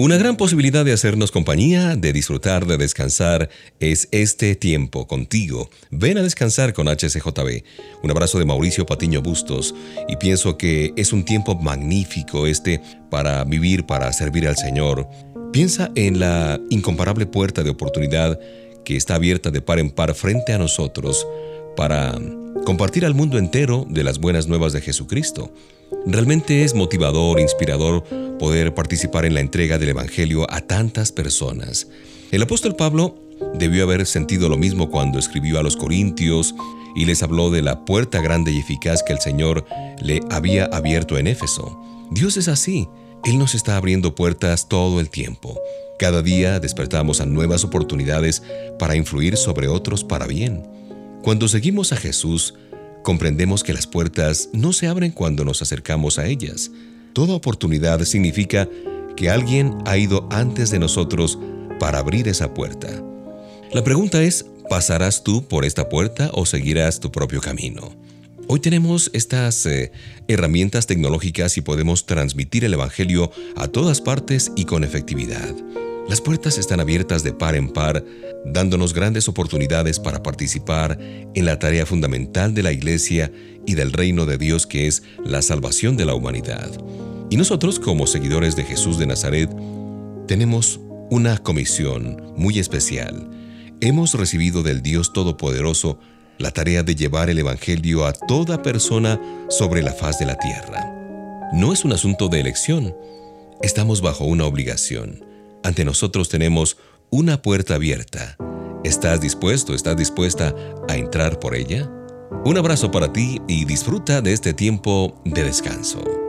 Una gran posibilidad de hacernos compañía, de disfrutar, de descansar, es este tiempo contigo. Ven a descansar con HCJB. Un abrazo de Mauricio Patiño Bustos y pienso que es un tiempo magnífico este para vivir, para servir al Señor. Piensa en la incomparable puerta de oportunidad que está abierta de par en par frente a nosotros para compartir al mundo entero de las buenas nuevas de Jesucristo. Realmente es motivador, inspirador poder participar en la entrega del Evangelio a tantas personas. El apóstol Pablo debió haber sentido lo mismo cuando escribió a los Corintios y les habló de la puerta grande y eficaz que el Señor le había abierto en Éfeso. Dios es así, Él nos está abriendo puertas todo el tiempo. Cada día despertamos a nuevas oportunidades para influir sobre otros para bien. Cuando seguimos a Jesús, comprendemos que las puertas no se abren cuando nos acercamos a ellas. Toda oportunidad significa que alguien ha ido antes de nosotros para abrir esa puerta. La pregunta es, ¿pasarás tú por esta puerta o seguirás tu propio camino? Hoy tenemos estas eh, herramientas tecnológicas y podemos transmitir el Evangelio a todas partes y con efectividad. Las puertas están abiertas de par en par, dándonos grandes oportunidades para participar en la tarea fundamental de la Iglesia y del reino de Dios que es la salvación de la humanidad. Y nosotros, como seguidores de Jesús de Nazaret, tenemos una comisión muy especial. Hemos recibido del Dios Todopoderoso la tarea de llevar el Evangelio a toda persona sobre la faz de la tierra. No es un asunto de elección, estamos bajo una obligación. Ante nosotros tenemos una puerta abierta. ¿Estás dispuesto, estás dispuesta a entrar por ella? Un abrazo para ti y disfruta de este tiempo de descanso.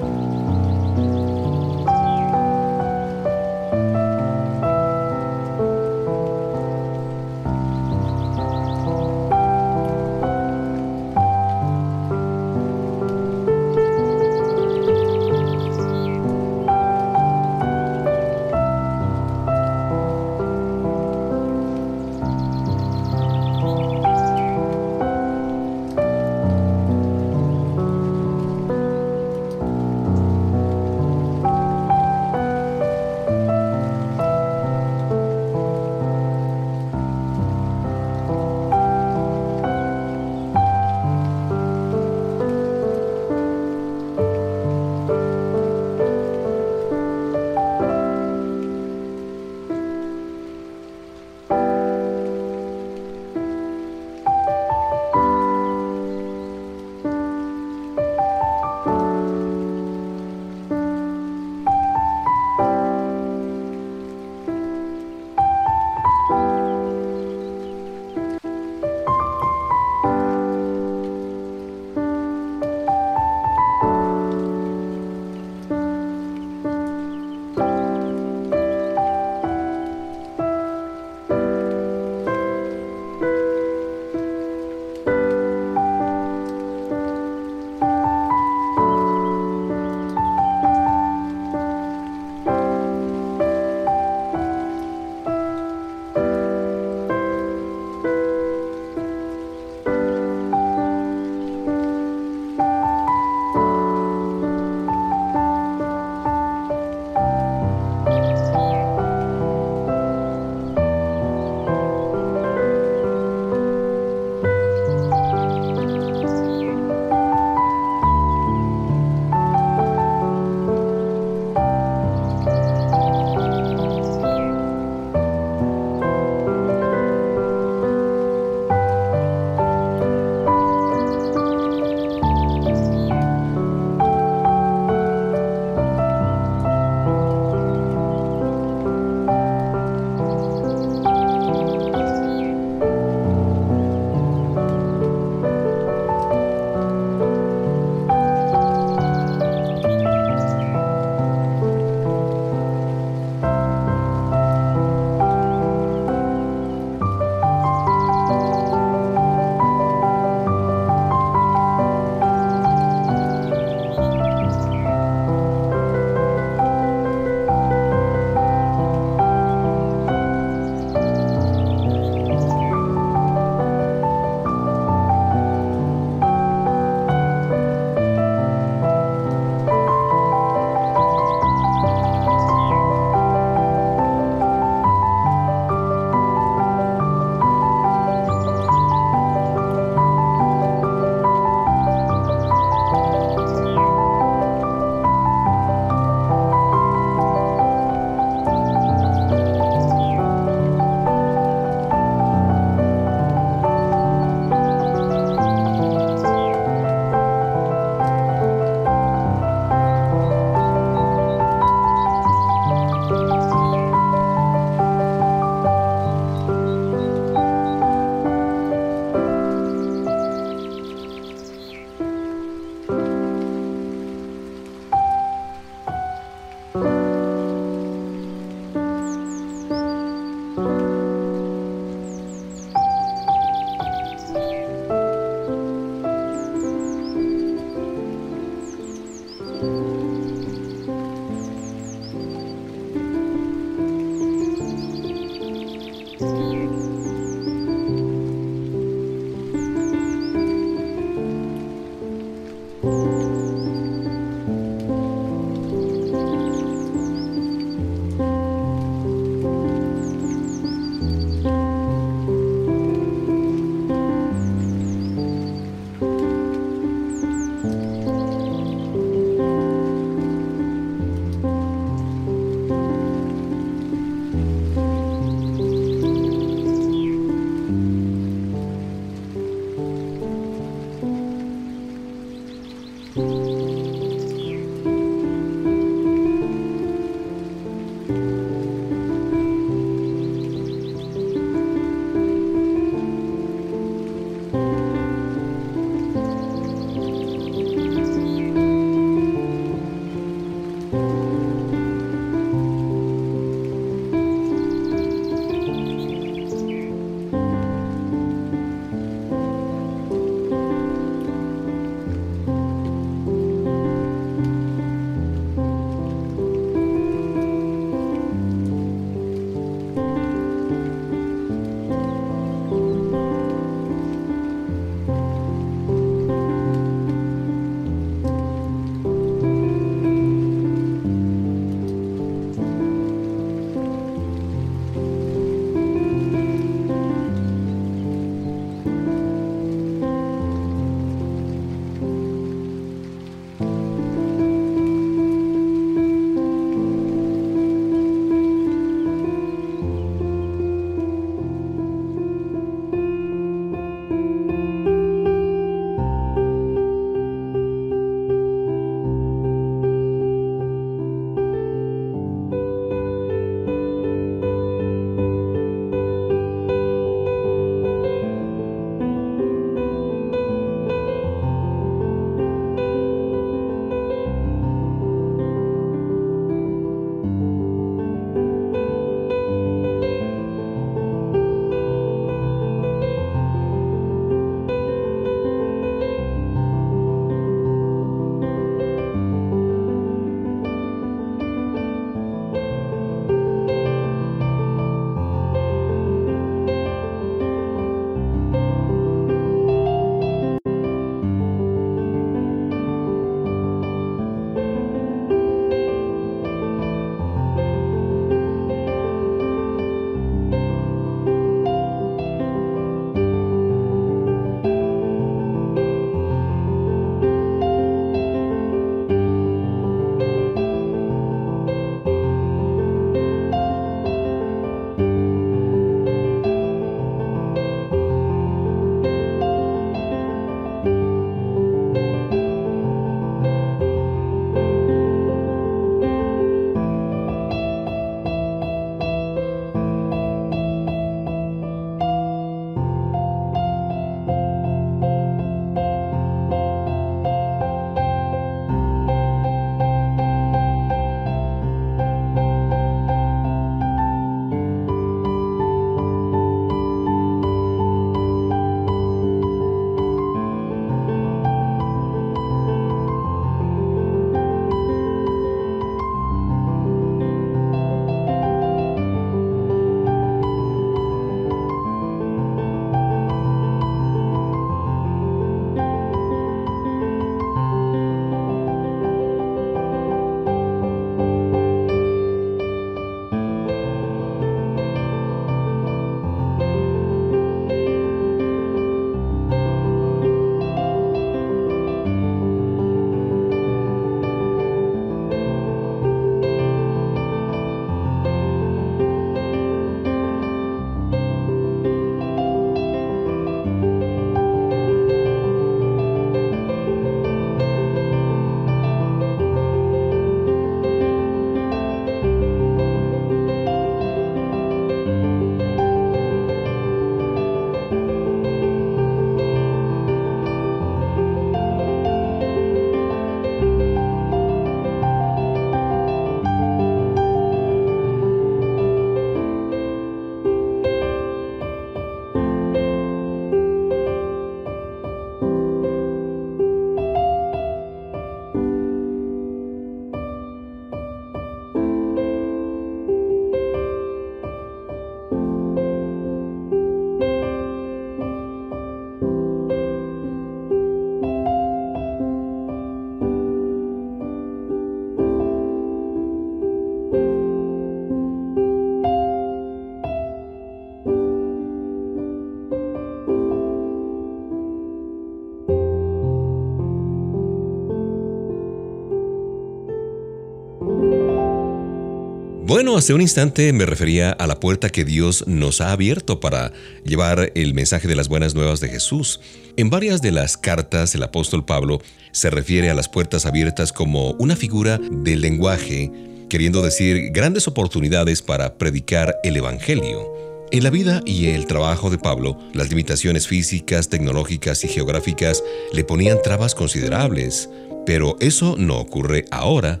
Bueno, hace un instante me refería a la puerta que Dios nos ha abierto para llevar el mensaje de las buenas nuevas de Jesús. En varias de las cartas el apóstol Pablo se refiere a las puertas abiertas como una figura del lenguaje, queriendo decir grandes oportunidades para predicar el Evangelio. En la vida y el trabajo de Pablo, las limitaciones físicas, tecnológicas y geográficas le ponían trabas considerables, pero eso no ocurre ahora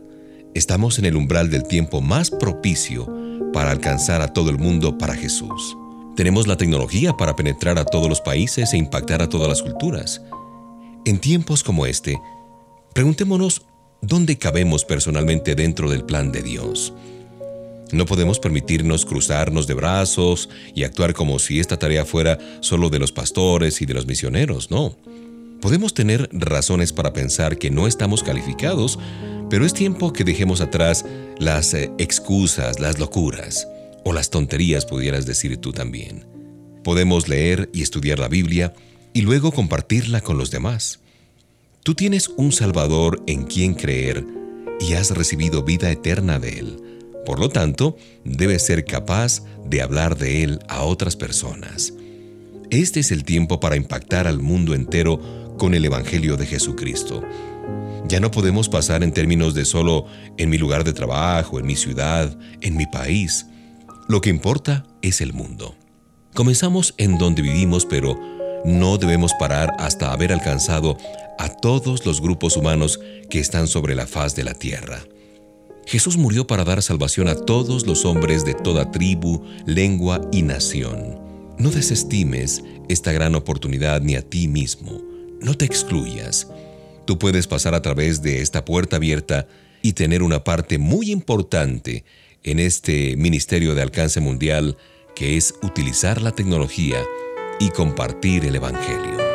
Estamos en el umbral del tiempo más propicio para alcanzar a todo el mundo para Jesús. Tenemos la tecnología para penetrar a todos los países e impactar a todas las culturas. En tiempos como este, preguntémonos dónde cabemos personalmente dentro del plan de Dios. No podemos permitirnos cruzarnos de brazos y actuar como si esta tarea fuera solo de los pastores y de los misioneros, no. Podemos tener razones para pensar que no estamos calificados pero es tiempo que dejemos atrás las eh, excusas, las locuras o las tonterías, pudieras decir tú también. Podemos leer y estudiar la Biblia y luego compartirla con los demás. Tú tienes un Salvador en quien creer y has recibido vida eterna de Él. Por lo tanto, debes ser capaz de hablar de Él a otras personas. Este es el tiempo para impactar al mundo entero con el Evangelio de Jesucristo. Ya no podemos pasar en términos de solo en mi lugar de trabajo, en mi ciudad, en mi país. Lo que importa es el mundo. Comenzamos en donde vivimos, pero no debemos parar hasta haber alcanzado a todos los grupos humanos que están sobre la faz de la tierra. Jesús murió para dar salvación a todos los hombres de toda tribu, lengua y nación. No desestimes esta gran oportunidad ni a ti mismo. No te excluyas. Tú puedes pasar a través de esta puerta abierta y tener una parte muy importante en este ministerio de alcance mundial que es utilizar la tecnología y compartir el Evangelio.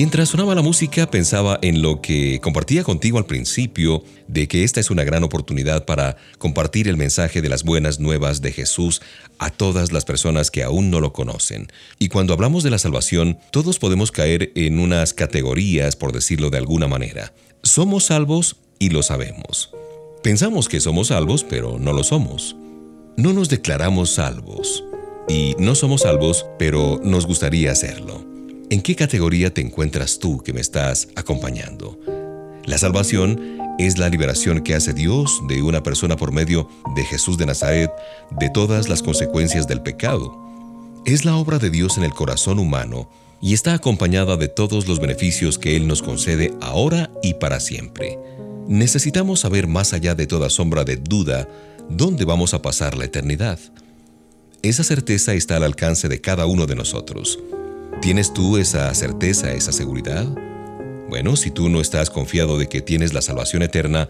Mientras sonaba la música pensaba en lo que compartía contigo al principio, de que esta es una gran oportunidad para compartir el mensaje de las buenas nuevas de Jesús a todas las personas que aún no lo conocen. Y cuando hablamos de la salvación, todos podemos caer en unas categorías, por decirlo de alguna manera. Somos salvos y lo sabemos. Pensamos que somos salvos, pero no lo somos. No nos declaramos salvos. Y no somos salvos, pero nos gustaría hacerlo. ¿En qué categoría te encuentras tú que me estás acompañando? La salvación es la liberación que hace Dios de una persona por medio de Jesús de Nazaret de todas las consecuencias del pecado. Es la obra de Dios en el corazón humano y está acompañada de todos los beneficios que Él nos concede ahora y para siempre. Necesitamos saber más allá de toda sombra de duda dónde vamos a pasar la eternidad. Esa certeza está al alcance de cada uno de nosotros. ¿Tienes tú esa certeza, esa seguridad? Bueno, si tú no estás confiado de que tienes la salvación eterna,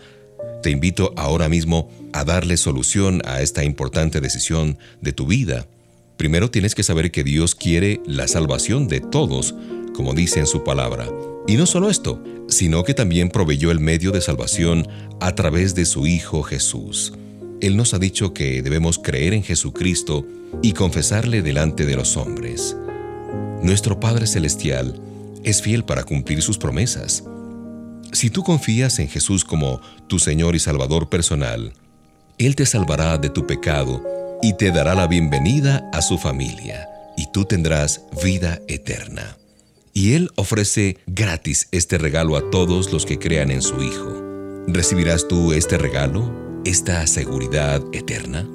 te invito ahora mismo a darle solución a esta importante decisión de tu vida. Primero tienes que saber que Dios quiere la salvación de todos, como dice en su palabra. Y no solo esto, sino que también proveyó el medio de salvación a través de su Hijo Jesús. Él nos ha dicho que debemos creer en Jesucristo y confesarle delante de los hombres. Nuestro Padre Celestial es fiel para cumplir sus promesas. Si tú confías en Jesús como tu Señor y Salvador personal, Él te salvará de tu pecado y te dará la bienvenida a su familia, y tú tendrás vida eterna. Y Él ofrece gratis este regalo a todos los que crean en su Hijo. ¿Recibirás tú este regalo, esta seguridad eterna?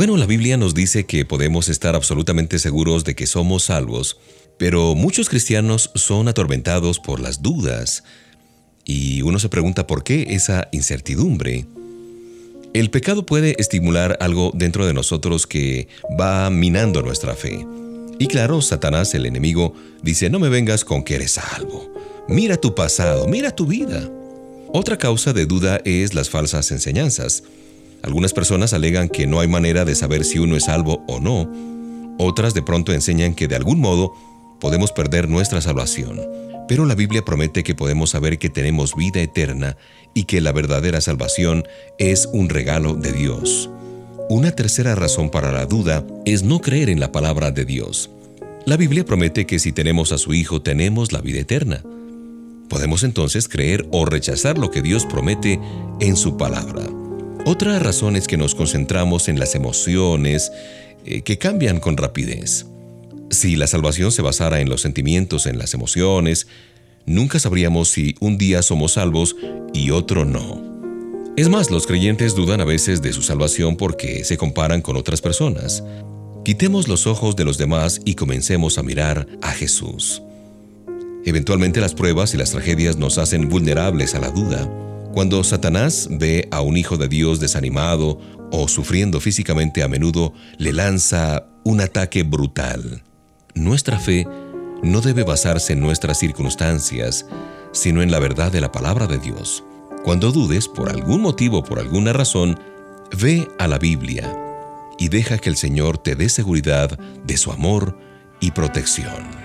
Bueno, la Biblia nos dice que podemos estar absolutamente seguros de que somos salvos, pero muchos cristianos son atormentados por las dudas. Y uno se pregunta por qué esa incertidumbre. El pecado puede estimular algo dentro de nosotros que va minando nuestra fe. Y claro, Satanás, el enemigo, dice, no me vengas con que eres salvo. Mira tu pasado, mira tu vida. Otra causa de duda es las falsas enseñanzas. Algunas personas alegan que no hay manera de saber si uno es salvo o no. Otras de pronto enseñan que de algún modo podemos perder nuestra salvación. Pero la Biblia promete que podemos saber que tenemos vida eterna y que la verdadera salvación es un regalo de Dios. Una tercera razón para la duda es no creer en la palabra de Dios. La Biblia promete que si tenemos a su Hijo tenemos la vida eterna. Podemos entonces creer o rechazar lo que Dios promete en su palabra. Otra razón es que nos concentramos en las emociones eh, que cambian con rapidez. Si la salvación se basara en los sentimientos, en las emociones, nunca sabríamos si un día somos salvos y otro no. Es más, los creyentes dudan a veces de su salvación porque se comparan con otras personas. Quitemos los ojos de los demás y comencemos a mirar a Jesús. Eventualmente las pruebas y las tragedias nos hacen vulnerables a la duda. Cuando Satanás ve a un hijo de Dios desanimado o sufriendo físicamente a menudo, le lanza un ataque brutal. Nuestra fe no debe basarse en nuestras circunstancias, sino en la verdad de la palabra de Dios. Cuando dudes, por algún motivo, por alguna razón, ve a la Biblia y deja que el Señor te dé seguridad de su amor y protección.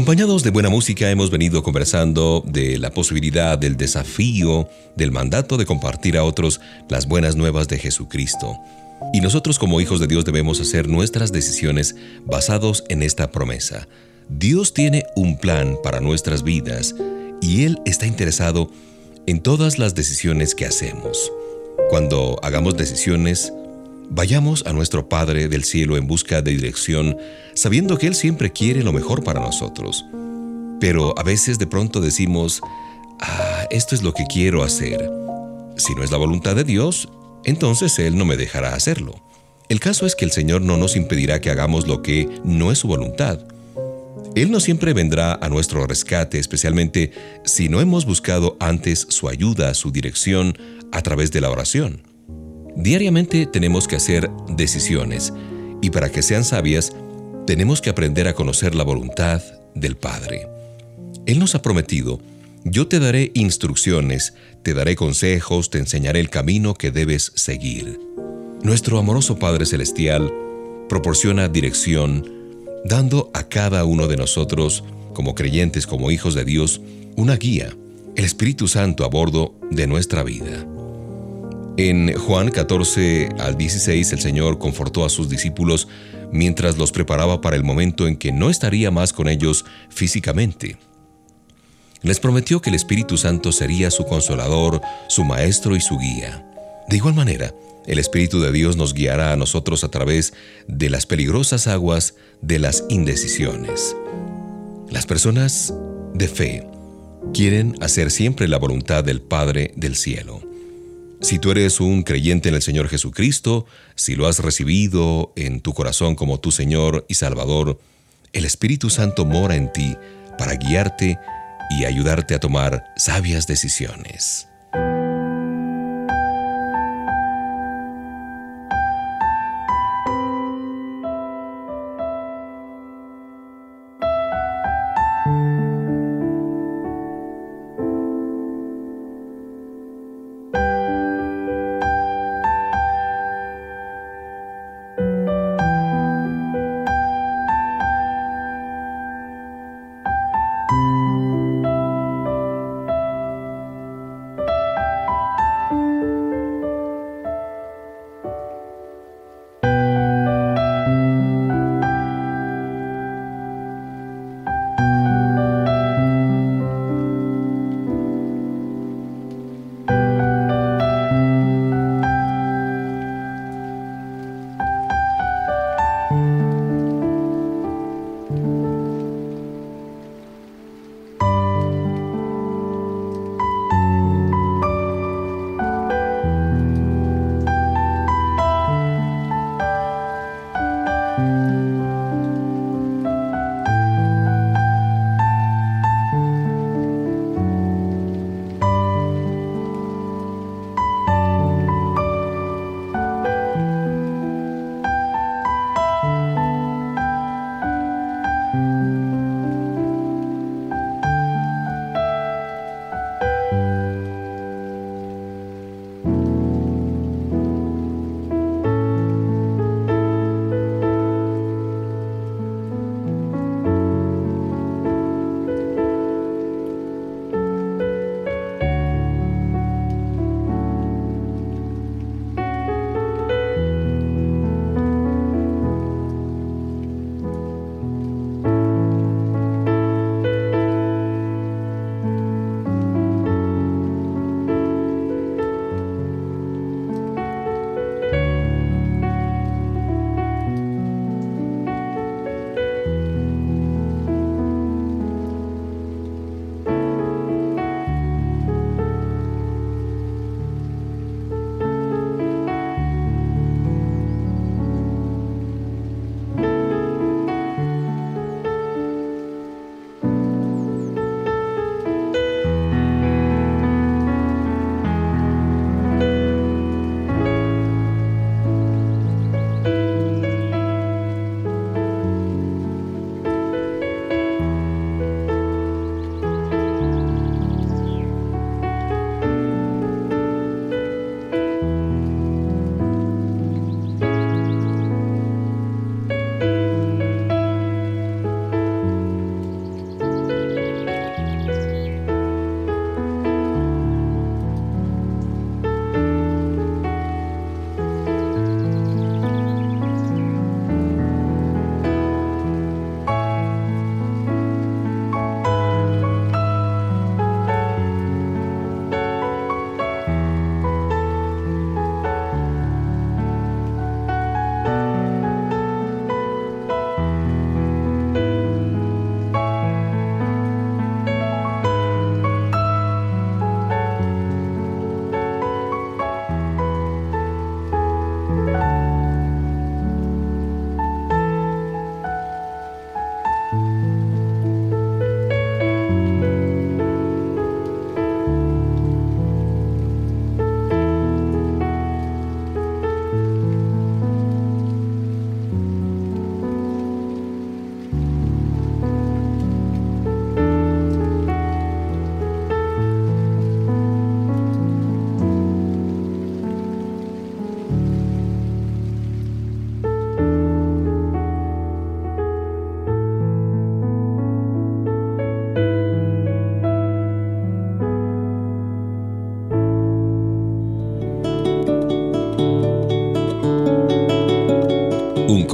Acompañados de buena música hemos venido conversando de la posibilidad, del desafío, del mandato de compartir a otros las buenas nuevas de Jesucristo. Y nosotros como hijos de Dios debemos hacer nuestras decisiones basados en esta promesa. Dios tiene un plan para nuestras vidas y Él está interesado en todas las decisiones que hacemos. Cuando hagamos decisiones, vayamos a nuestro Padre del cielo en busca de dirección, sabiendo que Él siempre quiere lo mejor para nosotros. Pero a veces de pronto decimos, ah, esto es lo que quiero hacer. Si no es la voluntad de Dios, entonces Él no me dejará hacerlo. El caso es que el Señor no nos impedirá que hagamos lo que no es su voluntad. Él no siempre vendrá a nuestro rescate, especialmente si no hemos buscado antes su ayuda, su dirección, a través de la oración. Diariamente tenemos que hacer decisiones y para que sean sabias, tenemos que aprender a conocer la voluntad del Padre. Él nos ha prometido, yo te daré instrucciones, te daré consejos, te enseñaré el camino que debes seguir. Nuestro amoroso Padre Celestial proporciona dirección, dando a cada uno de nosotros, como creyentes, como hijos de Dios, una guía, el Espíritu Santo a bordo de nuestra vida. En Juan 14 al 16 el Señor confortó a sus discípulos mientras los preparaba para el momento en que no estaría más con ellos físicamente. Les prometió que el Espíritu Santo sería su consolador, su maestro y su guía. De igual manera, el Espíritu de Dios nos guiará a nosotros a través de las peligrosas aguas de las indecisiones. Las personas de fe quieren hacer siempre la voluntad del Padre del cielo. Si tú eres un creyente en el Señor Jesucristo, si lo has recibido en tu corazón como tu Señor y Salvador, el Espíritu Santo mora en ti para guiarte y ayudarte a tomar sabias decisiones.